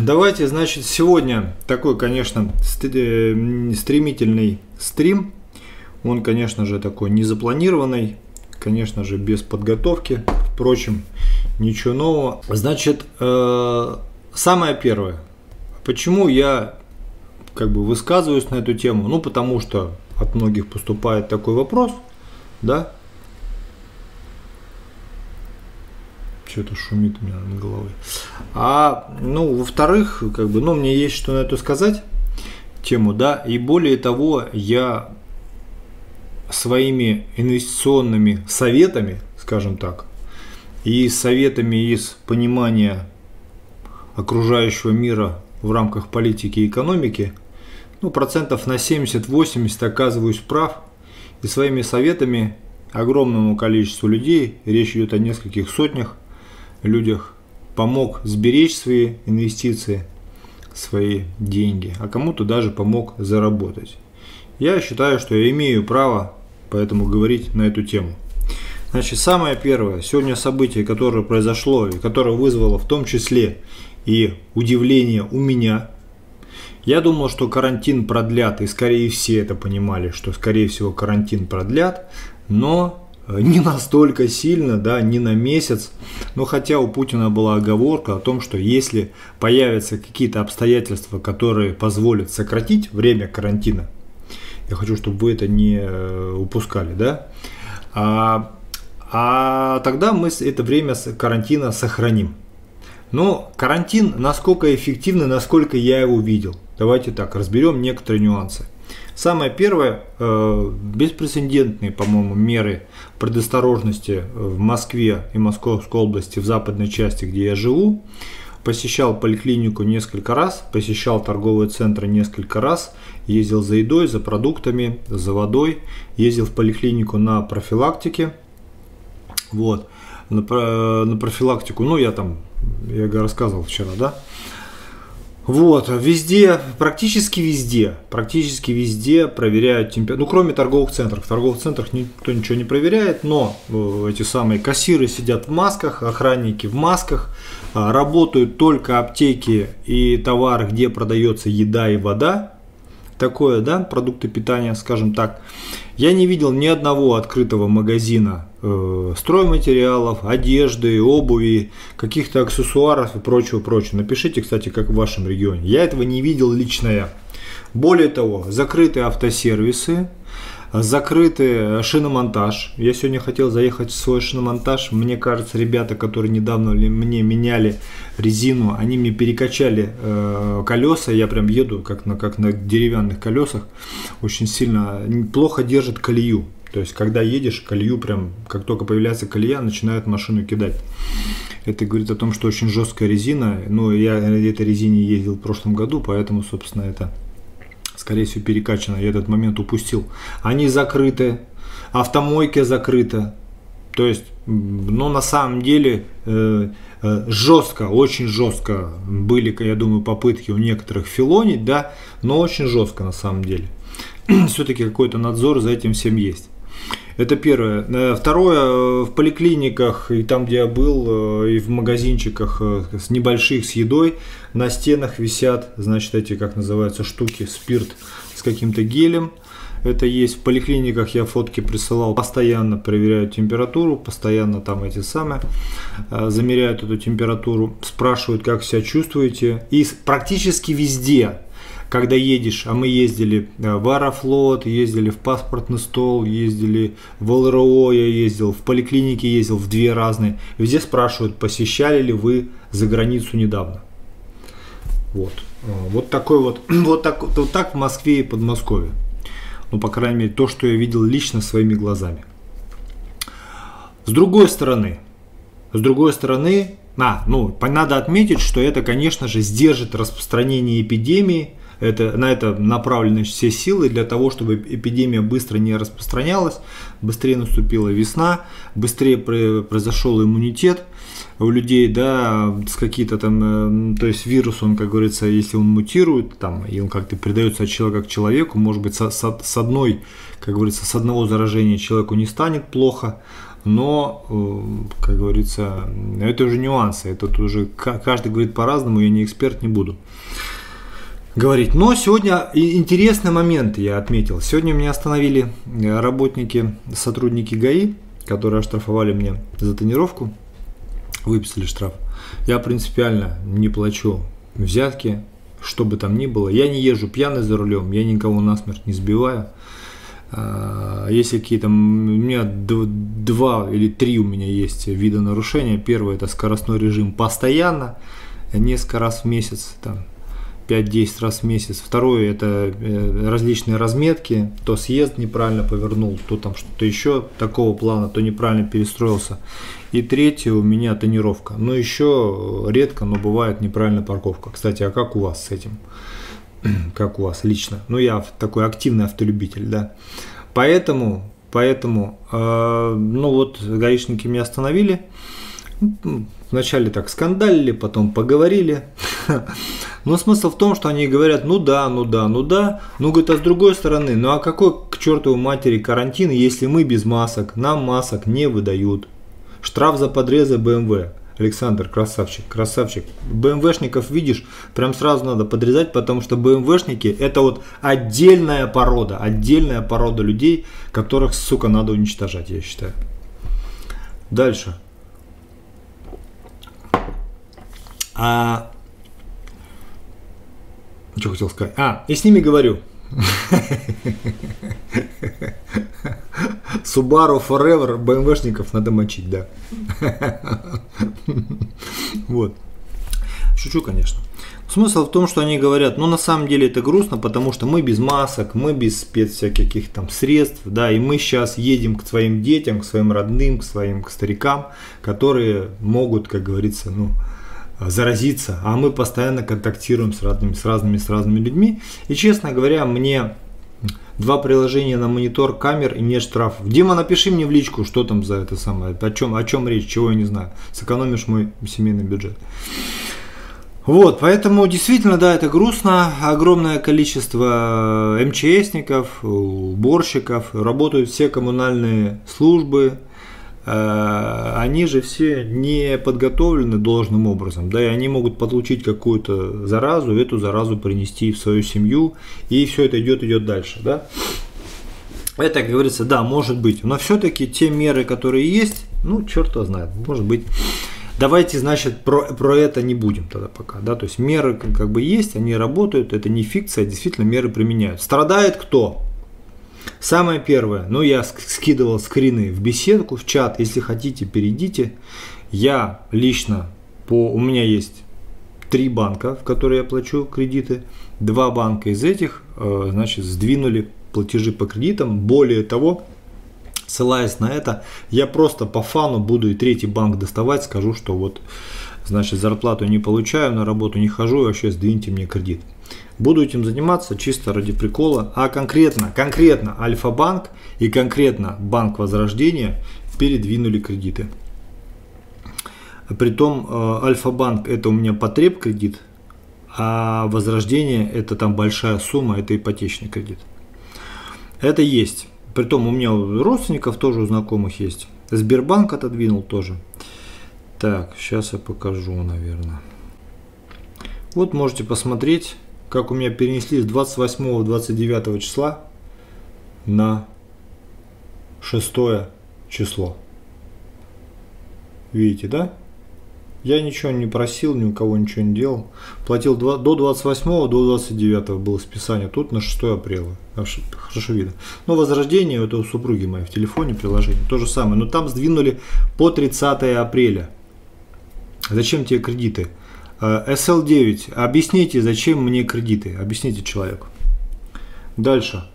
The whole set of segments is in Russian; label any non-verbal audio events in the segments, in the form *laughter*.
давайте, значит, сегодня такой, конечно, э, стремительный стрим. Он, конечно же, такой незапланированный, конечно же, без подготовки. Впрочем, ничего нового. Значит, э, самое первое. Почему я как бы высказываюсь на эту тему? Ну, потому что от многих поступает такой вопрос, да, что-то шумит у меня над головой. А, ну, во-вторых, как бы, ну, мне есть что на это сказать, тему, да, и более того, я своими инвестиционными советами, скажем так, и советами из понимания окружающего мира в рамках политики и экономики, ну, процентов на 70-80 оказываюсь прав, и своими советами огромному количеству людей, речь идет о нескольких сотнях, людях помог сберечь свои инвестиции, свои деньги, а кому-то даже помог заработать. Я считаю, что я имею право поэтому говорить на эту тему. Значит, самое первое, сегодня событие, которое произошло и которое вызвало в том числе и удивление у меня. Я думал, что карантин продлят, и скорее все это понимали, что скорее всего карантин продлят, но не настолько сильно, да, не на месяц. Но хотя у Путина была оговорка о том, что если появятся какие-то обстоятельства, которые позволят сократить время карантина, я хочу, чтобы вы это не э, упускали, да, а, а тогда мы это время карантина сохраним. Но карантин насколько эффективный, насколько я его видел. Давайте так, разберем некоторые нюансы. Самое первое, э, беспрецедентные, по-моему, меры предосторожности в Москве и Московской области, в западной части, где я живу. Посещал поликлинику несколько раз, посещал торговые центры несколько раз, ездил за едой, за продуктами, за водой, ездил в поликлинику на профилактике. Вот, на, на профилактику, ну я там, я рассказывал вчера, да, вот, везде, практически везде, практически везде проверяют температуру. Ну, кроме торговых центров. В торговых центрах никто ничего не проверяет, но э, эти самые кассиры сидят в масках, охранники в масках, а, работают только аптеки и товары, где продается еда и вода. Такое, да, продукты питания, скажем так. Я не видел ни одного открытого магазина э, стройматериалов, одежды, обуви, каких-то аксессуаров и прочего, прочего. Напишите, кстати, как в вашем регионе. Я этого не видел лично я. Более того, закрытые автосервисы, закрытый шиномонтаж. Я сегодня хотел заехать в свой шиномонтаж. Мне кажется, ребята, которые недавно мне меняли резину, они мне перекачали э, колеса. Я прям еду как на, как на деревянных колесах. Очень сильно плохо держит колею. То есть, когда едешь, колею прям, как только появляется колея, начинают машину кидать. Это говорит о том, что очень жесткая резина. Ну, я на этой резине ездил в прошлом году, поэтому, собственно, это скорее всего, перекачано. Я этот момент упустил. Они закрыты, автомойки закрыты. То есть, ну, на самом деле, э, э, жестко, очень жестко были, я думаю, попытки у некоторых филонить, да, но очень жестко на самом деле. *clears throat* Все-таки какой-то надзор за этим всем есть. Это первое. Э, второе, в поликлиниках и там, где я был, и в магазинчиках с небольших с едой, на стенах висят, значит, эти, как называются, штуки, спирт с каким-то гелем. Это есть в поликлиниках, я фотки присылал, постоянно проверяют температуру, постоянно там эти самые, замеряют эту температуру, спрашивают, как себя чувствуете. И практически везде когда едешь, а мы ездили э, в Аэрофлот, ездили в паспортный стол, ездили в ЛРО, я ездил, в поликлинике ездил, в две разные. Везде спрашивают, посещали ли вы за границу недавно. Вот. Э, вот такой вот, *clears throat* вот так, вот так в Москве и Подмосковье. Ну, по крайней мере, то, что я видел лично своими глазами. С другой стороны, с другой стороны, а, ну, надо отметить, что это, конечно же, сдержит распространение эпидемии, это, на это направлены все силы для того, чтобы эпидемия быстро не распространялась, быстрее наступила весна, быстрее произошел иммунитет у людей, да, с какие-то там, э, то есть вирус, он, как говорится, если он мутирует, там, и он как-то передается от человека к человеку, может быть, с, с, с одной, как говорится, с одного заражения человеку не станет плохо, но, э, как говорится, это уже нюансы, это уже каждый говорит по-разному, я не эксперт, не буду говорить. Но сегодня интересный момент я отметил. Сегодня меня остановили работники, сотрудники ГАИ, которые оштрафовали мне за тренировку, выписали штраф. Я принципиально не плачу взятки, что бы там ни было. Я не езжу пьяный за рулем, я никого насмерть не сбиваю. А, если какие-то, у меня два или три у меня есть вида нарушения. Первое это скоростной режим постоянно, несколько раз в месяц, там, 5-10 раз в месяц. Второе это э, различные разметки, то съезд неправильно повернул, то там что-то еще такого плана, то неправильно перестроился. И третье у меня тонировка. Но еще редко, но бывает неправильная парковка. Кстати, а как у вас с этим? *clears throat* как у вас лично? Ну, я такой активный автолюбитель, да. Поэтому, поэтому, э, ну вот, гаишники меня остановили. Вначале так скандалили, потом поговорили. *laughs* Но смысл в том, что они говорят, ну да, ну да, ну да. Ну, говорит, а с другой стороны, ну а какой к чертову матери карантин, если мы без масок, нам масок не выдают. Штраф за подрезы БМВ. Александр, красавчик, красавчик. БМВшников видишь, прям сразу надо подрезать, потому что БМВшники это вот отдельная порода, отдельная порода людей, которых, сука, надо уничтожать, я считаю. Дальше. А что хотел сказать? А, и с ними говорю. *laughs* Subaru Forever, БМВшников надо мочить, да. *laughs* Вот. Шучу, конечно. Смысл в том, что они говорят, ну на самом деле это грустно, потому что мы без масок, мы без спец всяких там средств, да, и мы сейчас едем к своим детям, к своим родным, к своим к старикам, которые могут, как говорится, ну, заразиться, а мы постоянно контактируем с разными, с разными, с разными людьми. И честно говоря, мне два приложения на монитор камер и нет штрафов. Дима, напиши мне в личку, что там за это самое, о чем, о чем речь, чего я не знаю. Сэкономишь мой семейный бюджет. Вот, поэтому действительно, да, это грустно. Огромное количество МЧСников, уборщиков, работают все коммунальные службы, Э, они же все не подготовлены должным образом, да, и они могут получить какую-то заразу, эту заразу принести в свою семью, и все это идет, идет дальше, да. Это, как говорится, да, может быть, но все-таки те меры, которые есть, ну, черт его знает, может быть. Давайте, значит, про, про это не будем тогда пока, да, то есть меры как бы есть, они работают, это не фикция, действительно меры применяют. Страдает кто? Самое первое, ну я скидывал скрины в беседку, в чат, если хотите, перейдите. Я лично, по, у меня есть три банка, в которые я плачу кредиты. Два банка из этих, э, значит, сдвинули платежи по кредитам. Более того, ссылаясь на это, я просто по фану буду и третий банк доставать, скажу, что вот, значит, зарплату не получаю, на работу не хожу, вообще сдвиньте мне кредит. Буду этим заниматься чисто ради прикола. А конкретно, конкретно Альфа-банк и конкретно Банк Возрождения передвинули кредиты. Притом э, Альфа-банк это у меня потреб кредит, а Возрождение это там большая сумма, это ипотечный кредит. Это есть. Притом у меня у родственников тоже у знакомых есть. Сбербанк отодвинул тоже. Так, сейчас я покажу, наверное. Вот можете посмотреть как у меня перенесли с 28-29 числа на 6 число. Видите, да? Я ничего не просил, ни у кого ничего не делал. Платил до 28 до 29 было списание, тут на 6 апреля. Хорошо видно. Но возрождение, это у супруги моей в телефоне приложение, то же самое. Но там сдвинули по 30 апреля. Зачем тебе кредиты? SL9. Э, Объясните, зачем мне кредиты? Объясните человеку. Дальше.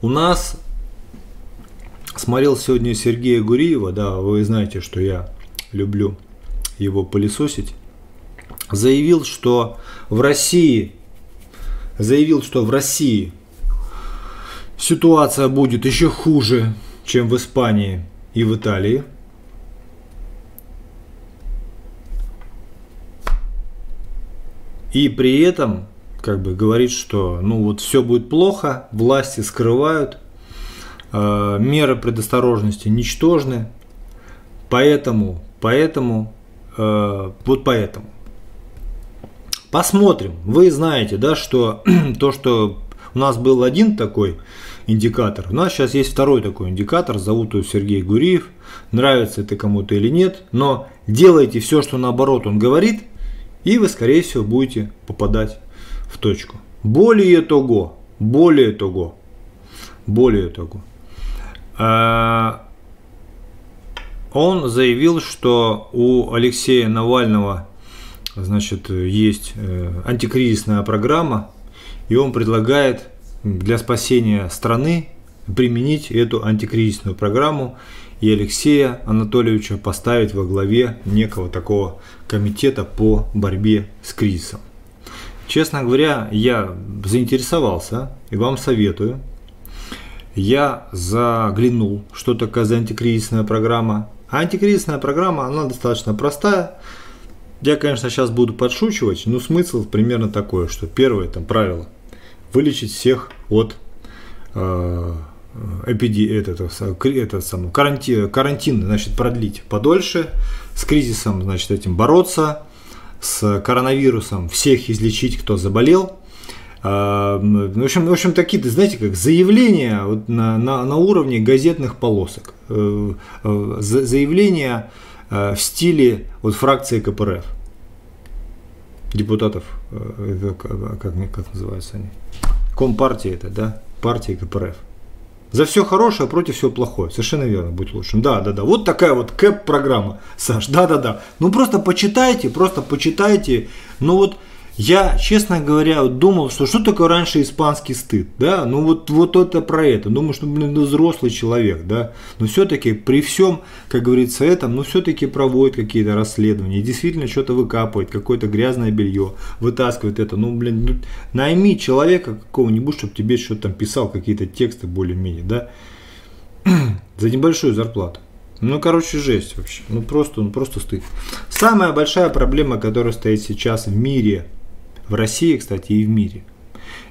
У нас смотрел сегодня Сергея Гуриева, да, вы знаете, что я люблю его пылесосить, заявил, что в России, заявил, что в России ситуация будет еще хуже, чем в Испании и в Италии – И при этом как бы говорит, что ну вот все будет плохо, власти скрывают, э, меры предосторожности ничтожны. Поэтому, поэтому, э, вот поэтому. Посмотрим. Вы знаете, да, что *clears throat* то, что у нас был один такой индикатор, у нас сейчас есть второй такой индикатор, зовут его Сергей Гуриев. Нравится это кому-то или нет, но делайте все, что наоборот он говорит, и вы, скорее всего, будете попадать в точку. Более того, более того, более того, а, он заявил, что у Алексея Навального значит, есть э, антикризисная программа, и он предлагает для спасения страны применить эту антикризисную программу и Алексея Анатольевича поставить во главе некого такого комитета по борьбе с кризисом. Честно говоря, я заинтересовался и вам советую. Я заглянул, что такое за антикризисная программа. А антикризисная программа, она достаточно простая. Я, конечно, сейчас буду подшучивать, но смысл примерно такой, что первое там правило – вылечить всех от э, эпиди, этот, этот самый, карантин, карантин, значит, продлить подольше, с кризисом, значит, этим бороться, с коронавирусом всех излечить, кто заболел. А, в общем, в общем такие, знаете, как заявления вот на, на, на уровне газетных полосок. Э, э, заявления э, в стиле вот фракции КПРФ. Депутатов, как, как называются они? Компартии это, да? Партии КПРФ. За все хорошее против всего плохое. Совершенно верно, будь лучшим. Да, да, да. Вот такая вот кэп-программа, Саш. Да, да, да. Ну просто почитайте, просто почитайте. Ну вот я, честно говоря, думал, что что такое раньше испанский стыд, да, ну вот, вот это про это, думаю, что, блин, взрослый человек, да, но все-таки при всем, как говорится, этом, ну все-таки проводит какие-то расследования, действительно что-то выкапывает, какое-то грязное белье, вытаскивает это, ну, блин, ну, найми человека какого-нибудь, чтобы тебе что-то там писал, какие-то тексты более-менее, да, *clears throat* за небольшую зарплату. Ну, короче, жесть вообще. Ну, просто, ну, просто стыд. Самая большая проблема, которая стоит сейчас в мире – в России, кстати, и в мире.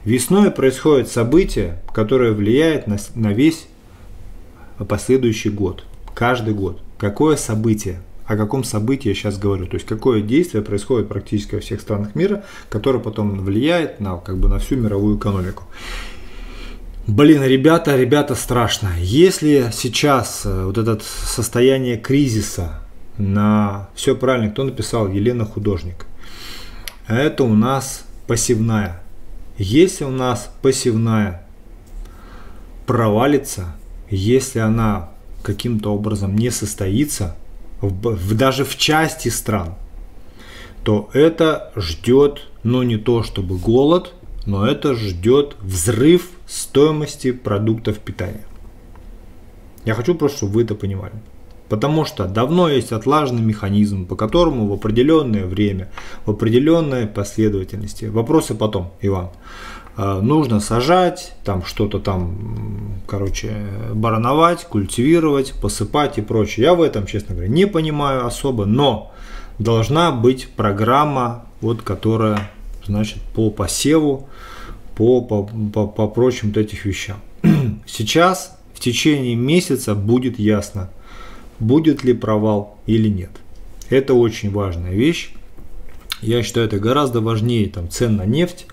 Весной происходит событие, которое влияет на, на весь последующий год. Каждый год. Какое событие? О каком событии я сейчас говорю? То есть какое действие происходит практически во всех странах мира, которое потом влияет на, как бы, на всю мировую экономику. Блин, ребята, ребята, страшно. Если сейчас э, вот это состояние кризиса на все правильно, кто написал? Елена Художник это у нас пассивная. Если у нас пассивная провалится, если она каким-то образом не состоится, в, в, даже в части стран, то это ждет, ну не то чтобы голод, но это ждет взрыв стоимости продуктов питания. Я хочу просто, чтобы вы это понимали. Потому что давно есть отлаженный механизм, по которому в определенное время, в определенной последовательности, вопросы потом, Иван, а, нужно сажать, там что-то там, короче, барановать, культивировать, посыпать и прочее. Я в этом, честно говоря, не понимаю особо, но должна быть программа, вот, которая, значит, по посеву, по, по, по, по прочим вот этих вещам. *clears throat* Сейчас в течение месяца будет ясно, будет ли провал или нет. Это очень важная вещь. Я считаю, это гораздо важнее там, цен на нефть.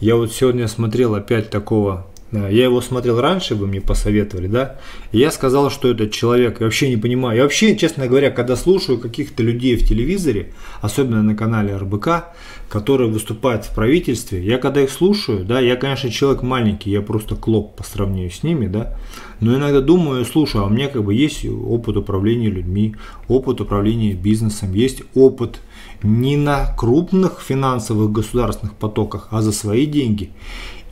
Я вот сегодня смотрел опять такого я его смотрел раньше, вы мне посоветовали, да? И я сказал, что этот человек, я вообще не понимаю. Я вообще, честно говоря, когда слушаю каких-то людей в телевизоре, особенно на канале РБК, которые выступают в правительстве, я когда их слушаю, да, я, конечно, человек маленький, я просто клоп по сравнению с ними, да, но иногда думаю, слушаю, а у меня как бы есть опыт управления людьми, опыт управления бизнесом, есть опыт не на крупных финансовых государственных потоках, а за свои деньги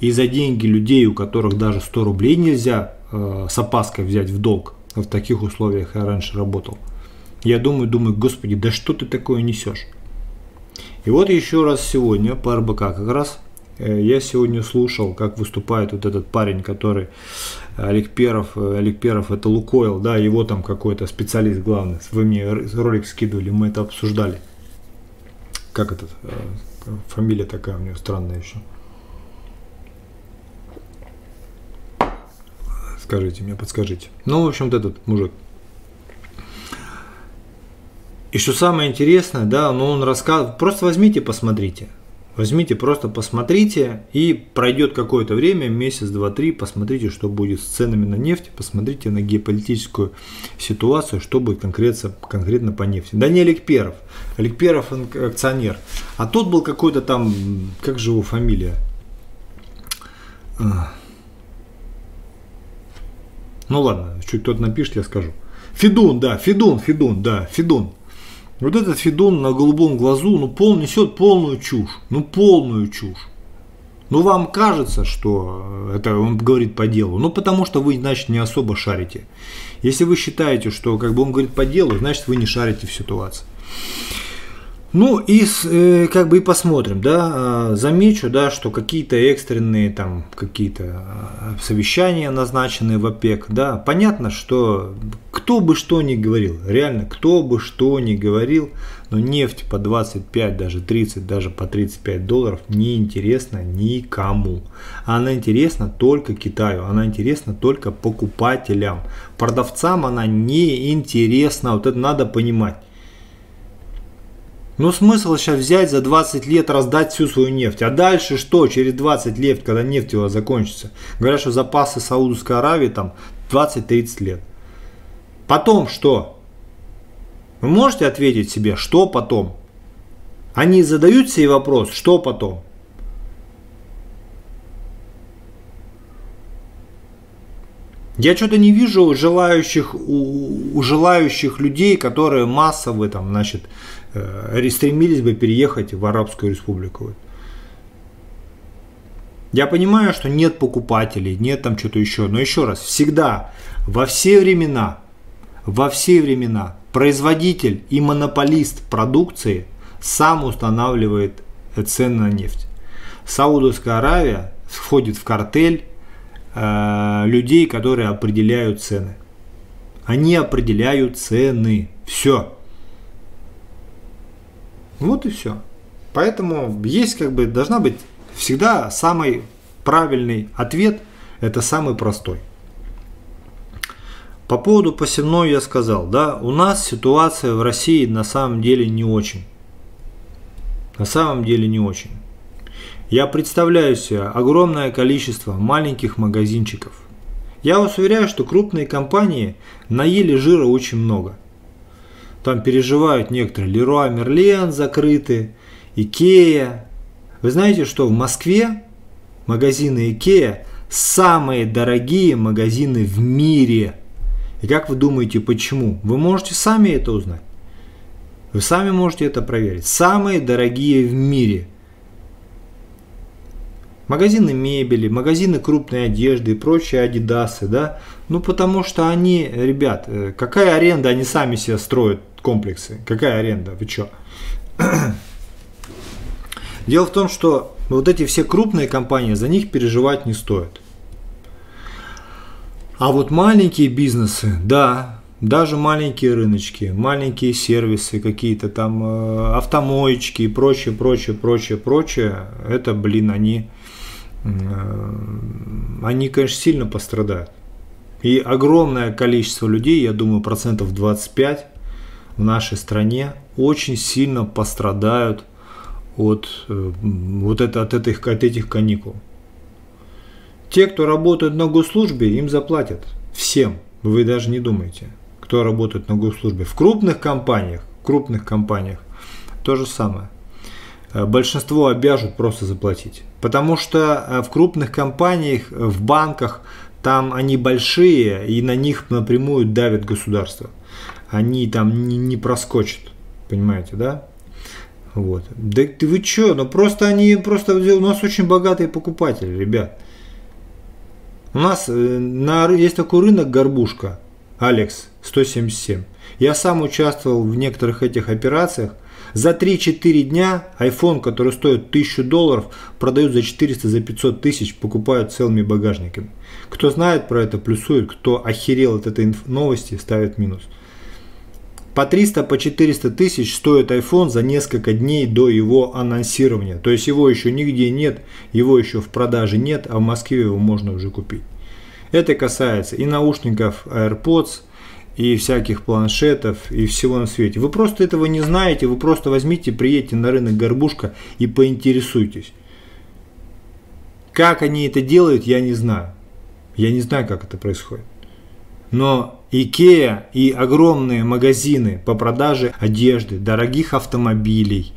и за деньги людей, у которых даже 100 рублей нельзя э, с опаской взять в долг, в таких условиях я раньше работал, я думаю, думаю, господи, да что ты такое несешь? И вот еще раз сегодня по РБК как раз э, я сегодня слушал, как выступает вот этот парень, который Олег Перов, э, Олег Перов это Лукойл, да, его там какой-то специалист главный, вы мне ролик скидывали, мы это обсуждали. Как этот, э, фамилия такая у него странная еще. Скажите мне, подскажите. Ну, в общем, вот этот мужик. И что самое интересное, да, ну он рассказывает, просто возьмите, посмотрите. Возьмите, просто посмотрите, и пройдет какое-то время, месяц, два, три, посмотрите, что будет с ценами на нефть, посмотрите на геополитическую ситуацию, что будет конкретно, конкретно по нефти. Да не Олег Перов, Олег Перов акционер, а тот был какой-то там, как же его фамилия? Ну ладно, чуть кто-то напишет, я скажу. Федун, да, Федун, Федун, да, Федун. Вот этот Федун на голубом глазу, ну, пол, несет полную чушь. Ну, полную чушь. Ну, вам кажется, что это он говорит по делу. Ну, потому что вы, значит, не особо шарите. Если вы считаете, что как бы он говорит по делу, значит, вы не шарите в ситуации. Ну и э, как бы и посмотрим, да, а, замечу, да, что какие-то экстренные там какие-то а, совещания назначены в ОПЕК, да, понятно, что кто бы что ни говорил, реально, кто бы что ни говорил, но нефть по 25, даже 30, даже по 35 долларов не интересна никому. Она интересна только Китаю, она интересна только покупателям. Продавцам она не интересна, вот это надо понимать. Ну смысл сейчас взять за 20 лет раздать всю свою нефть. А дальше что? Через 20 лет, когда нефть у вас закончится. Говорят, что запасы Саудовской Аравии там 20-30 лет. Потом что? Вы можете ответить себе, что потом? Они задают себе вопрос, что потом? Я что-то не вижу желающих, у, у желающих людей, которые массово там, значит, стремились бы переехать в Арабскую Республику. Я понимаю, что нет покупателей, нет там что-то еще, но еще раз, всегда, во все времена, во все времена производитель и монополист продукции сам устанавливает цены на нефть. Саудовская Аравия входит в картель э, людей, которые определяют цены. Они определяют цены. Все. Вот и все. Поэтому есть как бы должна быть всегда самый правильный ответ, это самый простой. По поводу посевной я сказал, да, у нас ситуация в России на самом деле не очень. На самом деле не очень. Я представляю себе огромное количество маленьких магазинчиков. Я вас уверяю, что крупные компании наели жира очень много. Там переживают некоторые. Леруа Мерлен закрыты, Икея. Вы знаете, что в Москве магазины Икея самые дорогие магазины в мире. И как вы думаете, почему? Вы можете сами это узнать. Вы сами можете это проверить. Самые дорогие в мире – магазины мебели, магазины крупной одежды и прочие адидасы, да, ну потому что они, ребят, э, какая аренда, они сами себе строят комплексы, какая аренда, вы чё? Дело в том, что вот эти все крупные компании, за них переживать не стоит. А вот маленькие бизнесы, да, даже маленькие рыночки, маленькие сервисы, какие-то там э, автомоечки и прочее, прочее, прочее, прочее, это, блин, они Э, они, конечно, сильно пострадают. И огромное количество людей, я думаю, процентов 25 в нашей стране очень сильно пострадают от, э, вот это, от, этих, от этих каникул. Те, кто работает на госслужбе, им заплатят. Всем. Вы даже не думаете, кто работает на госслужбе. В крупных компаниях, крупных компаниях то же самое. Э, большинство обяжут просто заплатить. Потому что э, в крупных компаниях, в банках, там они большие, и на них напрямую давит государство. Они там не, не проскочат. Понимаете, да? Вот. Да ты вы чё? Ну просто они просто у нас очень богатые покупатели, ребят. У нас на, есть такой рынок горбушка, Алекс 177. Я сам участвовал в некоторых этих операциях. За 3-4 дня iPhone, который стоит 1000 долларов, продают за 400, за 500 тысяч, покупают целыми багажниками. Кто знает про это, плюсует. Кто охерел от этой новости, ставит минус. По 300, по 400 тысяч стоит iPhone за несколько дней до его анонсирования. То есть его еще нигде нет, его еще в продаже нет, а в Москве его можно уже купить. Это касается и наушников AirPods, и всяких планшетов, и всего на свете. Вы просто этого не знаете, вы просто возьмите, приедьте на рынок Горбушка и поинтересуйтесь. Как они это делают, я не знаю. Я не знаю, как это происходит. Но Икея и огромные магазины по продаже одежды, дорогих автомобилей,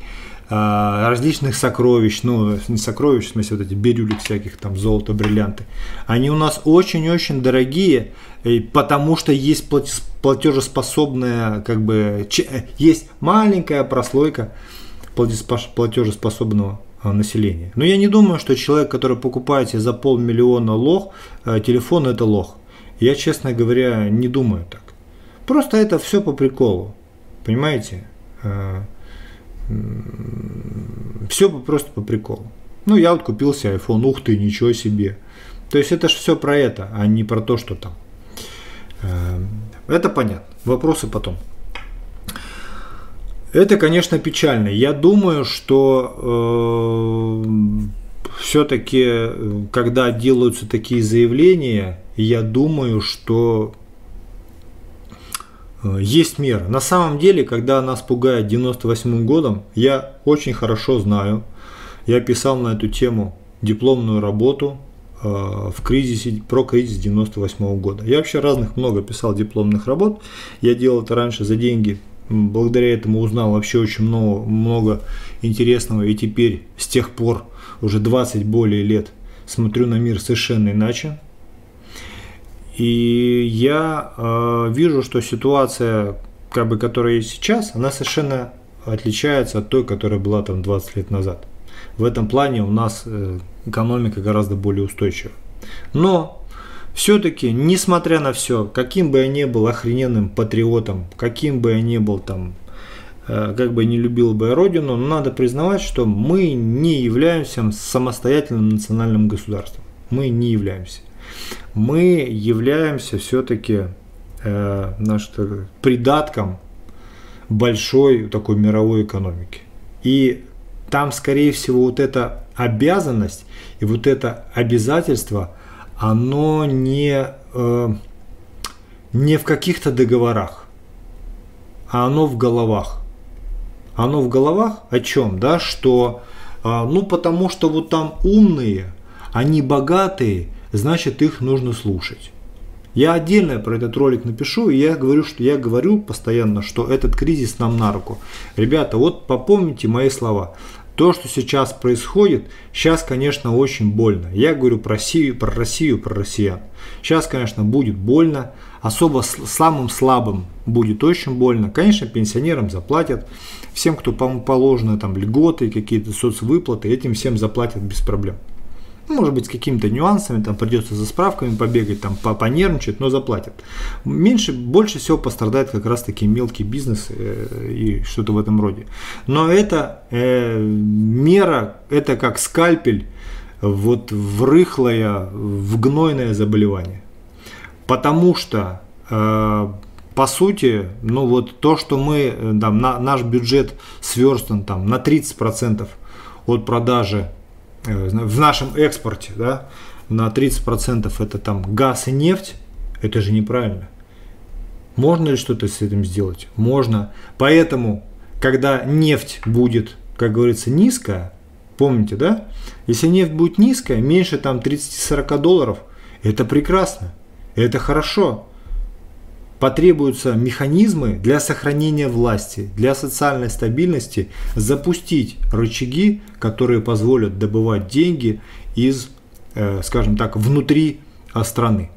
а, различных сокровищ, ну, не сокровищ, в смысле, вот эти бирюлик всяких, там, золото, бриллианты, они у нас очень-очень дорогие, потому что есть платежеспособная, как бы, есть маленькая прослойка платежеспособного а, населения. Но я не думаю, что человек, который покупает себе за полмиллиона лох, а, телефон это лох. Я, честно говоря, не думаю так. Просто это все по приколу. Понимаете? А, все просто по приколу. Ну, я вот купил себе iPhone, ух ты, ничего себе. То есть это же все про это, а не про то, что там. Это понятно. Вопросы потом. Это, конечно, печально. Я думаю, что э, все-таки, когда делаются такие заявления, я думаю, что э, есть мера. На самом деле, когда нас пугает 98 годом, я очень хорошо знаю, я писал на эту тему дипломную работу э, в кризисе, про кризис 98 года. Я вообще разных много писал дипломных работ. Я делал это раньше за деньги благодаря этому узнал вообще очень много, много интересного. И теперь с тех пор, уже 20 более лет, смотрю на мир совершенно иначе. И я э, вижу, что ситуация, как бы, которая есть сейчас, она совершенно отличается от той, которая была там 20 лет назад. В этом плане у нас э, экономика гораздо более устойчива. Но все-таки, несмотря на все, каким бы я ни был охрененным патриотом, каким бы я ни был там, как бы не любил бы я родину, но надо признавать, что мы не являемся самостоятельным национальным государством. Мы не являемся. Мы являемся все-таки э, наш, придатком большой такой мировой экономики. И там, скорее всего, вот эта обязанность и вот это обязательство – оно не, э, не в каких-то договорах, а оно в головах. Оно в головах о чем? Да, что, э, ну потому что вот там умные, они богатые, значит их нужно слушать. Я отдельно про этот ролик напишу, и я говорю, что я говорю постоянно, что этот кризис нам на руку. Ребята, вот попомните мои слова. То, что сейчас происходит, сейчас, конечно, очень больно. Я говорю про Россию, про Россию, про россиян. Сейчас, конечно, будет больно. Особо самым слабым будет очень больно. Конечно, пенсионерам заплатят. Всем, кто положено там льготы, какие-то соцвыплаты, этим всем заплатят без проблем. Может быть, с какими-то нюансами, там придется за справками побегать, там понервничать, но заплатят. Меньше, больше всего пострадает как раз таки мелкий бизнес э, и что-то в этом роде. Но это э, мера, это как скальпель вот в рыхлое, в гнойное заболевание. Потому что э, по сути, ну вот то, что мы, э, там, на, наш бюджет сверстан там на 30% от продажи Э, в нашем экспорте да, на 30% это там газ и нефть, это же неправильно. Можно ли что-то с этим сделать? Можно. Поэтому, когда нефть будет, как говорится, низкая, помните, да? Если нефть будет низкая, меньше там 30-40 долларов, это прекрасно, это хорошо потребуются механизмы для сохранения власти, для социальной стабильности, запустить рычаги, которые позволят добывать деньги из, э, скажем так, внутри э, страны.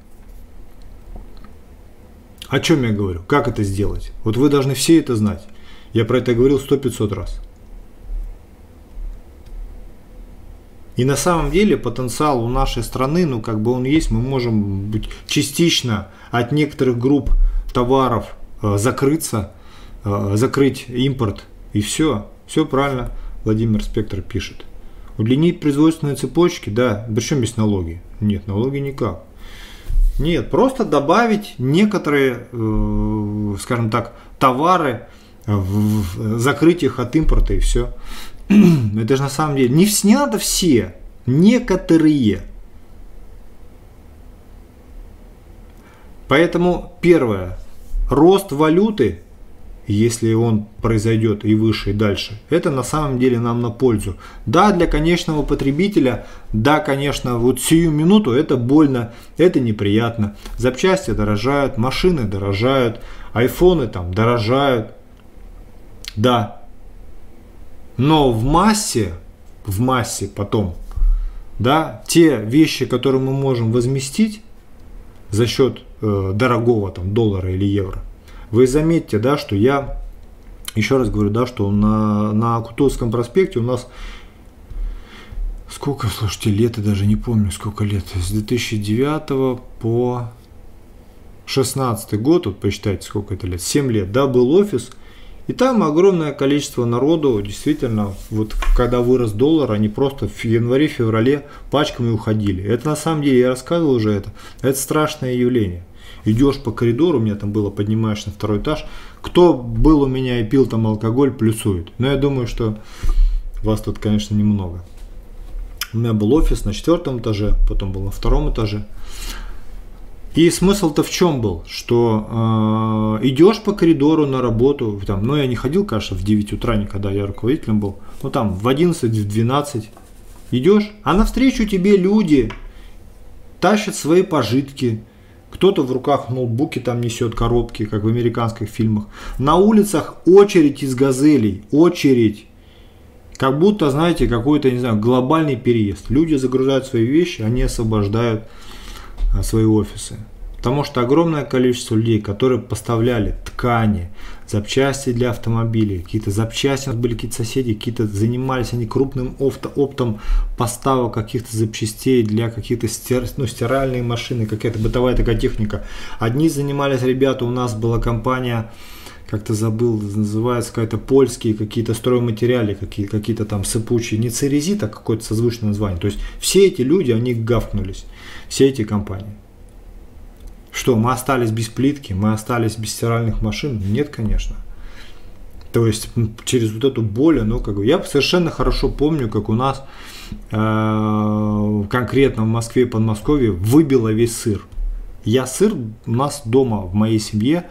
О чем я говорю? Как это сделать? Вот вы должны все это знать. Я про это говорил сто 500 раз. И на самом деле потенциал у нашей страны, ну как бы он есть, мы можем быть частично от некоторых групп товаров э, закрыться, э, закрыть импорт и все. Все правильно Владимир Спектр пишет. Удлинить производственные цепочки, да, причем без налоги? Нет, налоги никак. Нет, просто добавить некоторые, э, скажем так, товары, закрыть их от импорта и все. *clears throat* Это же на самом деле не, не надо все, некоторые. Поэтому первое, рост валюты, если он произойдет и выше, и дальше, это на самом деле нам на пользу. Да, для конечного потребителя, да, конечно, вот сию минуту это больно, это неприятно. Запчасти дорожают, машины дорожают, айфоны там дорожают. Да. Но в массе, в массе потом, да, те вещи, которые мы можем возместить за счет э, дорогого там доллара или евро, вы заметьте, да, что я, еще раз говорю, да, что на, на Кутузовском проспекте у нас сколько, слушайте, лет, я даже не помню, сколько лет, с 2009 по 16 год, вот посчитайте, сколько это лет, 7 лет, да, был офис, и там огромное количество народу, действительно, вот когда вырос доллар, они просто в январе-феврале пачками уходили. Это на самом деле, я рассказывал уже это, это страшное явление. Идешь по коридору, у меня там было, поднимаешь на второй этаж, кто был у меня и пил там алкоголь, плюсует. Но я думаю, что вас тут, конечно, немного. У меня был офис на четвертом этаже, потом был на втором этаже. И смысл-то в чем был? Что э, идешь по коридору на работу, там, ну я не ходил, конечно, в 9 утра никогда, я руководителем был, ну там в 11, в 12 идешь, а навстречу тебе люди тащат свои пожитки, кто-то в руках ноутбуки там несет коробки, как в американских фильмах. На улицах очередь из газелей, очередь. Как будто, знаете, какой-то, не знаю, глобальный переезд. Люди загружают свои вещи, они освобождают свои офисы. Потому что огромное количество людей, которые поставляли ткани, запчасти для автомобилей, какие-то запчасти, у нас были какие-то соседи, какие-то занимались они крупным оптом поставок каких-то запчастей для каких-то стир, ну, стиральные машины, какая-то бытовая такая техника. Одни занимались ребята, у нас была компания, как-то забыл, называется какая-то польские какие-то стройматериалы, какие, какие-то там сыпучие, не церезит, а какое-то созвучное название. То есть все эти люди, они гавкнулись все эти компании. Что, мы остались без плитки, мы остались без стиральных машин? Нет, конечно. То есть через вот эту боль, ну как бы, я совершенно хорошо помню, как у нас э, конкретно в Москве и Подмосковье выбило весь сыр. Я сыр, у нас дома в моей семье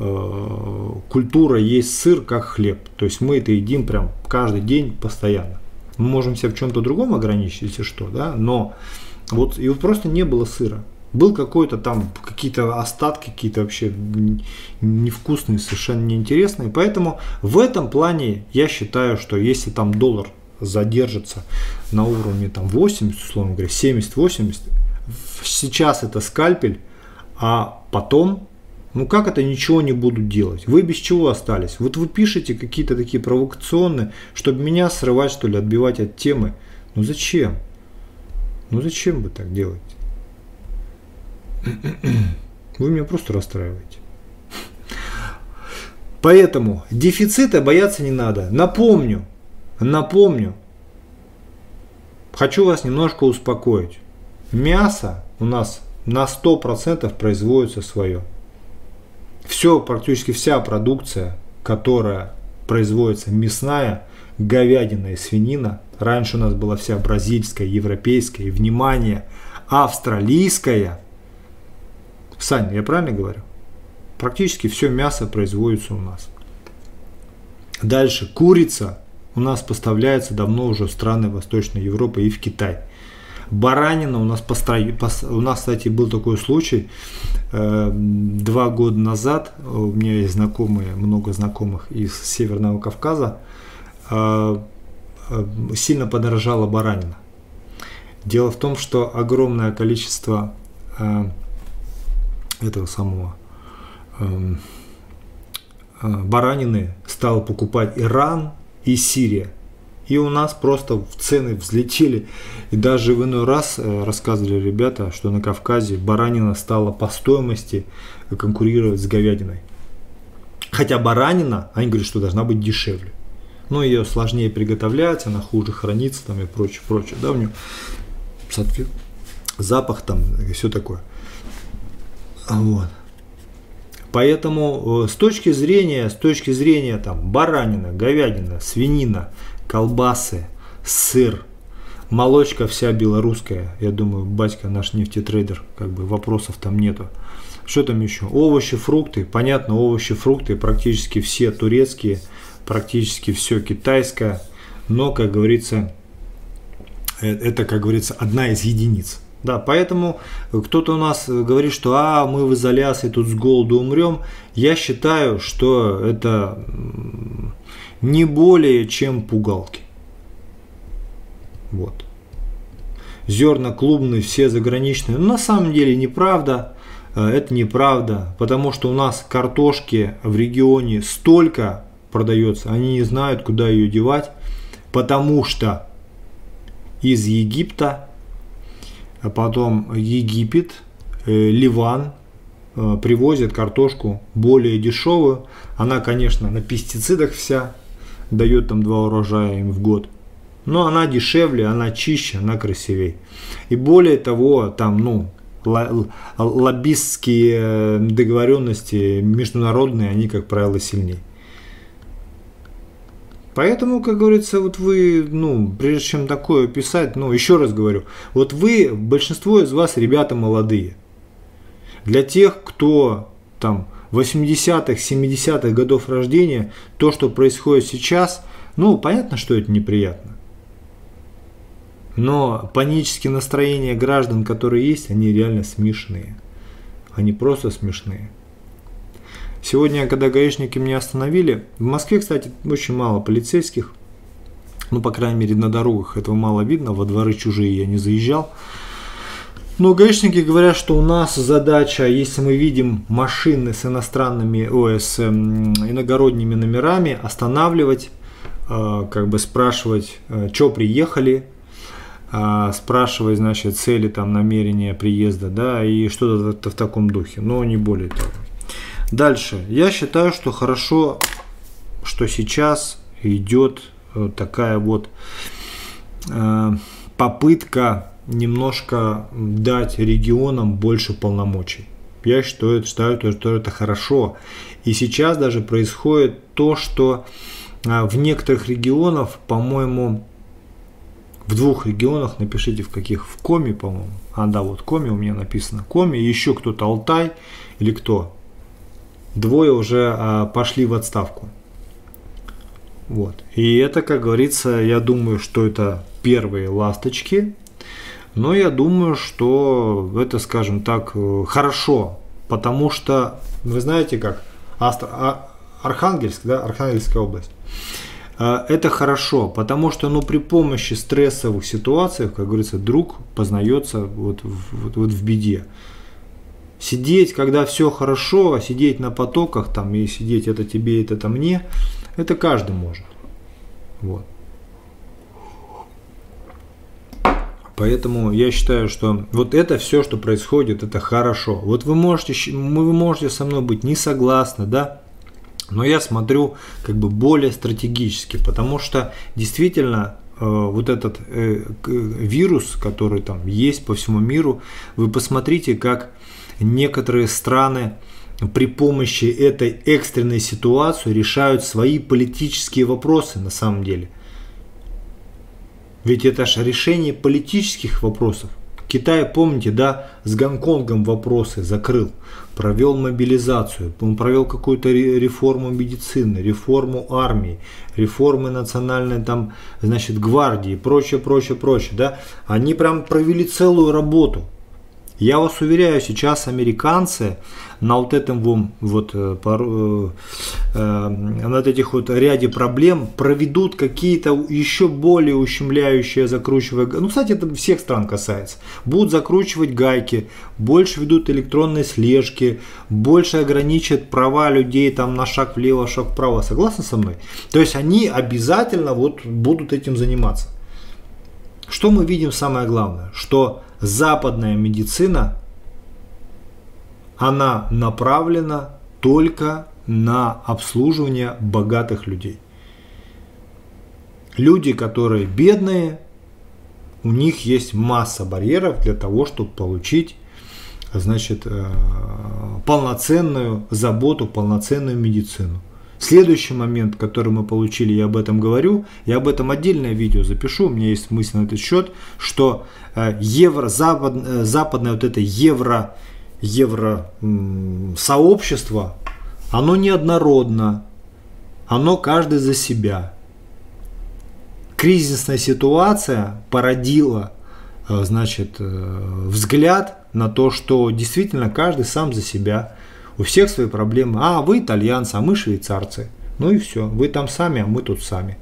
культура есть сыр как хлеб. То есть мы это едим прям каждый день постоянно. Мы можем себя в чем-то другом ограничить, если что, да, но вот, и вот просто не было сыра. Был какой-то там, какие-то остатки, какие-то вообще невкусные, совершенно неинтересные. Поэтому в этом плане я считаю, что если там доллар задержится на уровне там 80, условно говоря, 70-80, сейчас это скальпель, а потом, ну как это ничего не будут делать? Вы без чего остались? Вот вы пишете какие-то такие провокационные, чтобы меня срывать, что ли, отбивать от темы. Ну зачем? Ну зачем вы так делаете? *clears throat* Вы меня просто расстраиваете. Поэтому дефицита бояться не надо. Напомню, напомню, хочу вас немножко успокоить. Мясо у нас на 100% производится свое. Все, практически вся продукция, которая производится мясная, говядина и свинина, Раньше у нас была вся бразильская, европейская и, внимание, австралийская. Саня, я правильно говорю? Практически все мясо производится у нас. Дальше, курица у нас поставляется давно уже в страны Восточной Европы и в Китай. Баранина у нас построи, пос, у нас, кстати, был такой случай э, два года назад. У меня есть знакомые, много знакомых из Северного Кавказа. Э, Э, сильно подорожала баранина. Дело в том, что огромное количество э, этого самого э, э, баранины стал покупать Иран и Сирия. И у нас просто цены взлетели. И даже в иной раз э, рассказывали ребята, что на Кавказе баранина стала по стоимости конкурировать с говядиной. Хотя баранина, они говорят, что должна быть дешевле но ее сложнее приготовлять, она хуже хранится там и прочее, прочее, да, у нее запах там и все такое. Вот. Поэтому э, с точки зрения, с точки зрения там баранина, говядина, свинина, колбасы, сыр, молочка вся белорусская, я думаю, батька наш нефтетрейдер, как бы вопросов там нету. Что там еще? Овощи, фрукты. Понятно, овощи, фрукты практически все турецкие, практически все китайское. Но, как говорится, э, это, как говорится, одна из единиц. Да, поэтому кто-то у нас говорит, что а, мы в изоляции тут с голоду умрем. Я считаю, что это не более чем пугалки. Вот. Зерна клубные, все заграничные. Но на самом деле неправда. Э, это неправда, потому что у нас картошки в регионе столько продается, они не знают, куда ее девать, потому что из Египта а потом Египет, э, Ливан э, привозят картошку более дешевую. Она, конечно, на пестицидах вся, дает там два урожая им в год. Но она дешевле, она чище, она красивее. И более того, там, ну, лоббистские э, договоренности международные, они, как правило, сильнее. Поэтому, как говорится, вот вы, ну, прежде чем такое писать, ну, еще раз говорю, вот вы, большинство из вас ребята молодые. Для тех, кто там 80-х, 70-х годов рождения, то, что происходит сейчас, ну, понятно, что это неприятно. Но панические настроения граждан, которые есть, они реально смешные. Они просто смешные. Сегодня, когда гаишники меня остановили, в Москве, кстати, очень мало полицейских, ну, по крайней мере, на дорогах этого мало видно, во дворы чужие я не заезжал. Но гаишники говорят, что у нас задача, если мы видим машины с иностранными, ой, с иногородними номерами, останавливать, э, как бы спрашивать, э, что приехали, э, спрашивать, значит, цели, там, намерения приезда, да, и что-то в таком духе, но не более того. Дальше. Я считаю, что хорошо, что сейчас идет э, такая вот попытка немножко дать регионам больше полномочий. Я считаю, считаю, что это хорошо. И сейчас даже происходит то, что э, в некоторых регионах, по-моему, в двух регионах, напишите в каких, в Коми, по-моему, а да, вот Коми у меня написано, Коми, еще кто-то Алтай или кто, двое уже а, пошли в отставку. Вот. И это, как говорится, я думаю, что это первые ласточки. Но я думаю, что это, скажем так, э, хорошо. Потому что, вы знаете как, Астр... А, Архангельск, да, Архангельская область. А, это хорошо, потому что ну, при помощи стрессовых ситуаций, как говорится, друг познается вот, вот, вот в беде сидеть, когда все хорошо, а сидеть на потоках там и сидеть это тебе, это мне, это каждый может. Вот. Поэтому я считаю, что вот это все, что происходит, это хорошо. Вот вы можете, вы можете со мной быть не согласны, да, но я смотрю как бы более стратегически, потому что действительно э, вот этот э, вирус, который там есть по всему миру, вы посмотрите, как некоторые страны при помощи этой экстренной ситуации решают свои политические вопросы на самом деле. Ведь это же решение политических вопросов. Китай, помните, да, с Гонконгом вопросы закрыл, провел мобилизацию, он провел какую-то реформу медицины, реформу армии, реформы национальной там, значит, гвардии, прочее, прочее, прочее, да. Они прям провели целую работу. Я вас уверяю, сейчас американцы на вот этом вот, э, э, над этих вот ряде проблем проведут какие-то еще более ущемляющие, закручивая, ну, кстати, это всех стран касается, будут закручивать гайки, больше ведут электронные слежки, больше ограничат права людей там на шаг влево, шаг вправо, согласны со мной? То есть они обязательно вот будут этим заниматься. Что мы видим самое главное? Что западная медицина, она направлена только на обслуживание богатых людей. Люди, которые бедные, у них есть масса барьеров для того, чтобы получить значит, э, полноценную заботу, полноценную медицину. Следующий момент, который мы получили, я об этом говорю, я об этом отдельное видео запишу, у меня есть мысль на этот счет, что э, евро, запад, э, западная вот эта евро евросообщество, оно неоднородно, оно каждый за себя. Кризисная ситуация породила э, значит, э, взгляд на то, что действительно каждый сам за себя. У всех свои проблемы. А, вы итальянцы, а мы швейцарцы. Ну и все. Вы там сами, а мы тут сами.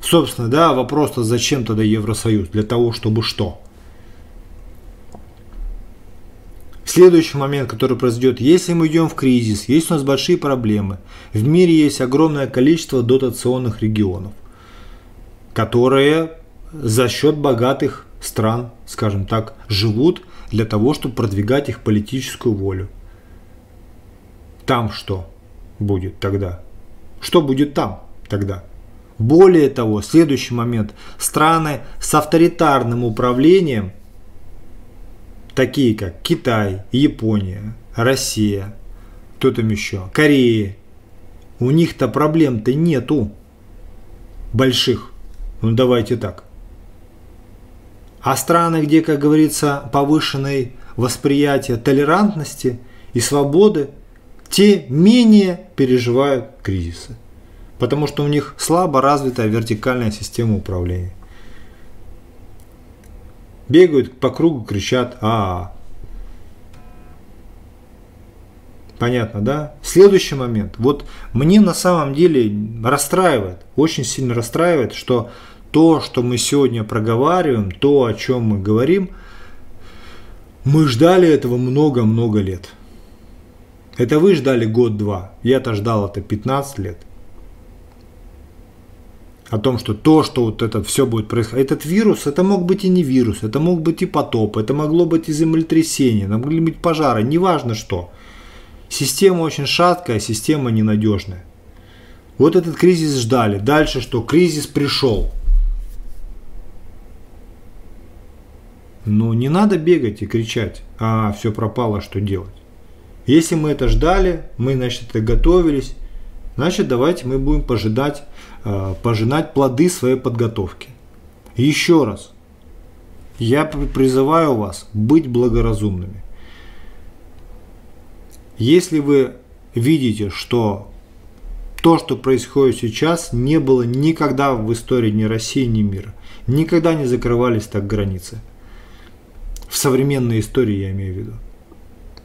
Собственно, да, вопрос-то зачем тогда Евросоюз? Для того, чтобы что? Следующий момент, который произойдет, если мы идем в кризис, есть у нас большие проблемы, в мире есть огромное количество дотационных регионов, которые за счет богатых стран, скажем так, живут для того, чтобы продвигать их политическую волю. Там что будет тогда? Что будет там тогда? Более того, следующий момент. Страны с авторитарным управлением – такие как Китай, Япония, Россия, кто там еще, Корея, у них-то проблем-то нету больших. Ну давайте так. А страны, где, как говорится, повышенное восприятие толерантности и свободы, те менее переживают кризисы. Потому что у них слабо развитая вертикальная система управления бегают по кругу, кричат а, -а, Понятно, да? Следующий момент. Вот мне на самом деле расстраивает, очень сильно расстраивает, что то, что мы сегодня проговариваем, то, о чем мы говорим, мы ждали этого много-много лет. Это вы ждали год-два. Я-то ждал это 15 лет о том, что то, что вот это все будет происходить. Этот вирус, это мог быть и не вирус, это мог быть и потоп, это могло быть и землетрясение, могли быть пожары, неважно что. Система очень шаткая, система ненадежная. Вот этот кризис ждали. Дальше что? Кризис пришел. Но не надо бегать и кричать, а все пропало, что делать. Если мы это ждали, мы, значит, это готовились, значит, давайте мы будем пожидать пожинать плоды своей подготовки. Еще раз, я призываю вас быть благоразумными. Если вы видите, что то, что происходит сейчас, не было никогда в истории ни России, ни мира. Никогда не закрывались так границы. В современной истории я имею в виду.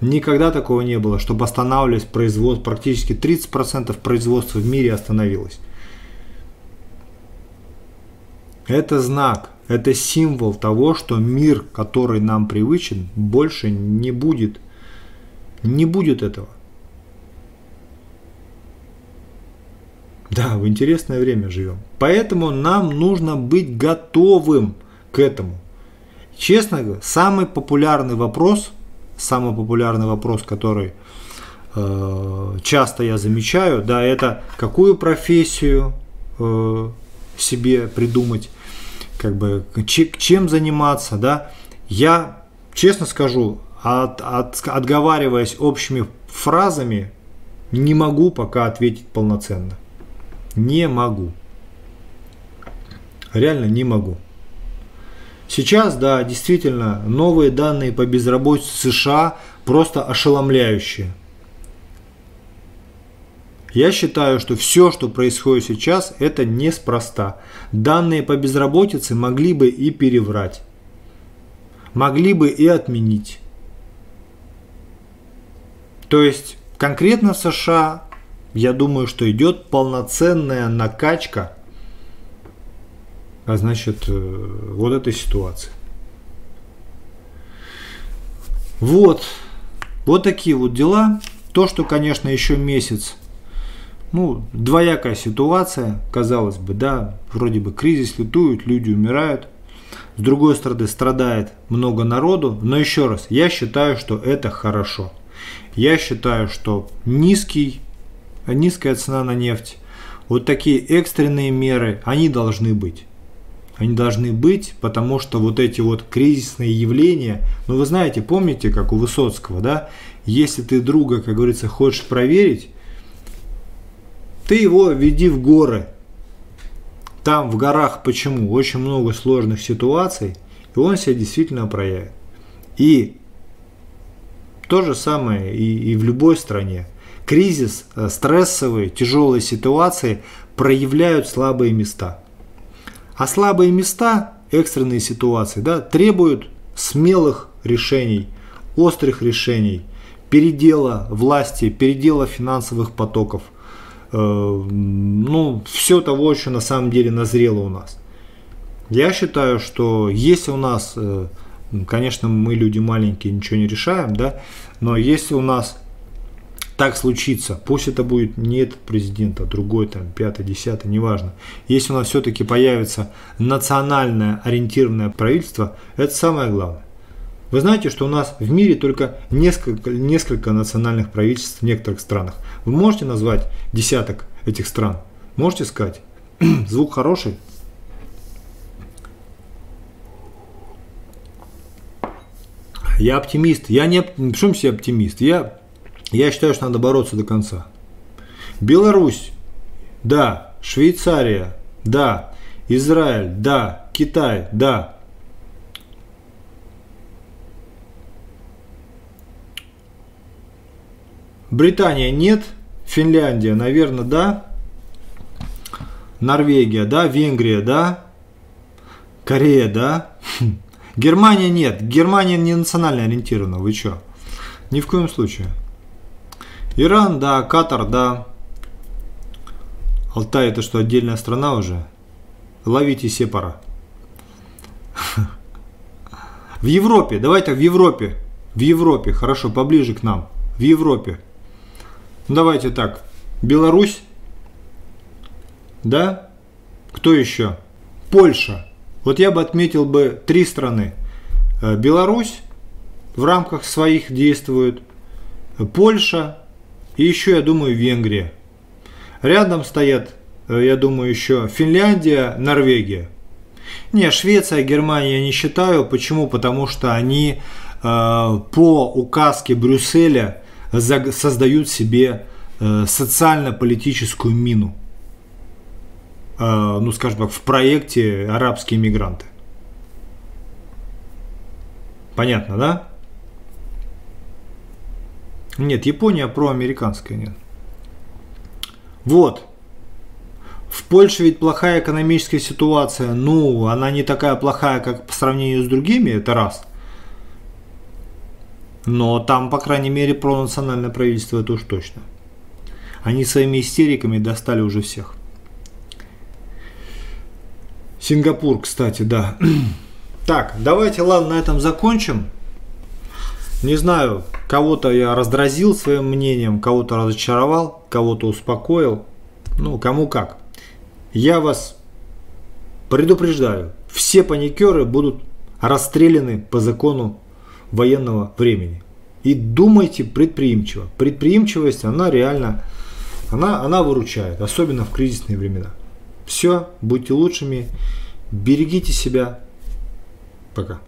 Никогда такого не было, чтобы останавливались производство, практически 30% производства в мире остановилось. Это знак, это символ того, что мир, который нам привычен, больше не будет. Не будет этого. Да, в интересное время живем. Поэтому нам нужно быть готовым к этому. Честно говоря, самый популярный вопрос, самый популярный вопрос, который э, часто я замечаю, да, это какую профессию э, себе придумать, как бы чем заниматься, да. Я честно скажу, от, от, отговариваясь общими фразами, не могу пока ответить полноценно. Не могу. Реально не могу. Сейчас, да, действительно, новые данные по безработице США просто ошеломляющие. Я считаю, что все, что происходит сейчас, это неспроста. Данные по безработице могли бы и переврать. Могли бы и отменить. То есть конкретно в США, я думаю, что идет полноценная накачка а значит, э, вот этой ситуации. Вот. Вот такие вот дела. То, что, конечно, еще месяц ну, двоякая ситуация, казалось бы, да, вроде бы кризис лютует, люди умирают. С другой стороны, страдает много народу, но еще раз, я считаю, что это хорошо. Я считаю, что низкий, низкая цена на нефть, вот такие экстренные меры, они должны быть. Они должны быть, потому что вот эти вот кризисные явления, ну вы знаете, помните, как у Высоцкого, да, если ты друга, как говорится, хочешь проверить, ты его веди в горы. Там в горах почему? Очень много сложных ситуаций, и он себя действительно проявит. И То же самое и, и в любой стране. Кризис, э, стрессовые, тяжелые ситуации проявляют слабые места. А слабые места, экстренные ситуации, да, требуют смелых решений, острых решений, передела власти, передела финансовых потоков. Э, ну, все того, что на самом деле назрело у нас. Я считаю, что если у нас, э, конечно, мы люди маленькие, ничего не решаем, да, но если у нас так случится, пусть это будет не этот президент, а другой, там, пятый, десятый, неважно. Если у нас все-таки появится национальное ориентированное правительство, это самое главное. Вы знаете, что у нас в мире только несколько, несколько национальных правительств в некоторых странах. Вы можете назвать десяток этих стран? Можете сказать? *clears throat* Звук хороший? Я оптимист. Я не... Почему я оптимист? Я, я считаю, что надо бороться до конца. Беларусь. Да. Швейцария. Да. Израиль. Да. Китай. Да. Британия нет. Финляндия, наверное, да. Норвегия, да. Венгрия, да. Корея, да. *laughs* Германия нет. Германия не национально ориентирована. Вы что? Ни в коем случае. Иран, да. Катар, да. Алтай это что, отдельная страна уже? Ловите сепара. *laughs* В Европе, давайте в Европе. В Европе, хорошо, поближе к нам. В Европе. Ну, давайте так. Беларусь. Да? Кто еще? Польша. Вот я бы отметил бы три страны. Э, Беларусь в рамках своих действует, Польша и еще, я думаю, Венгрия. Рядом стоят, э, я думаю, еще Финляндия, Норвегия. Не, Швеция, Германия не считаю. Почему? Потому что они э, по указке Брюсселя создают себе социально-политическую мину. Э, ну скажем так, в проекте арабские мигранты. Понятно, да? Нет, Япония проамериканская, нет. Вот. В Польше ведь плохая экономическая ситуация. Ну, она не такая плохая, как по сравнению с другими, это раз. Но там, по крайней мере, пронациональное правительство, это уж точно. Они своими истериками достали уже всех. Сингапур, кстати, да. *clears throat* Так, давайте, ладно, на этом закончим. Не знаю, кого-то я раздразил своим мнением, кого-то разочаровал, кого-то успокоил. Ну, кому как. Я вас предупреждаю, все паникеры будут расстреляны по закону военного времени. И думайте предприимчиво. Предприимчивость, она реально, она, она выручает, особенно в кризисные времена. Все, будьте лучшими, берегите себя. Пока.